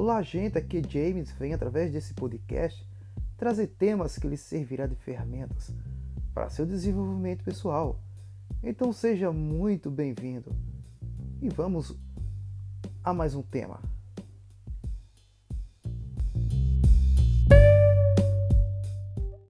Olá, gente, aqui James vem através desse podcast trazer temas que lhe servirá de ferramentas para seu desenvolvimento pessoal. Então seja muito bem-vindo e vamos a mais um tema.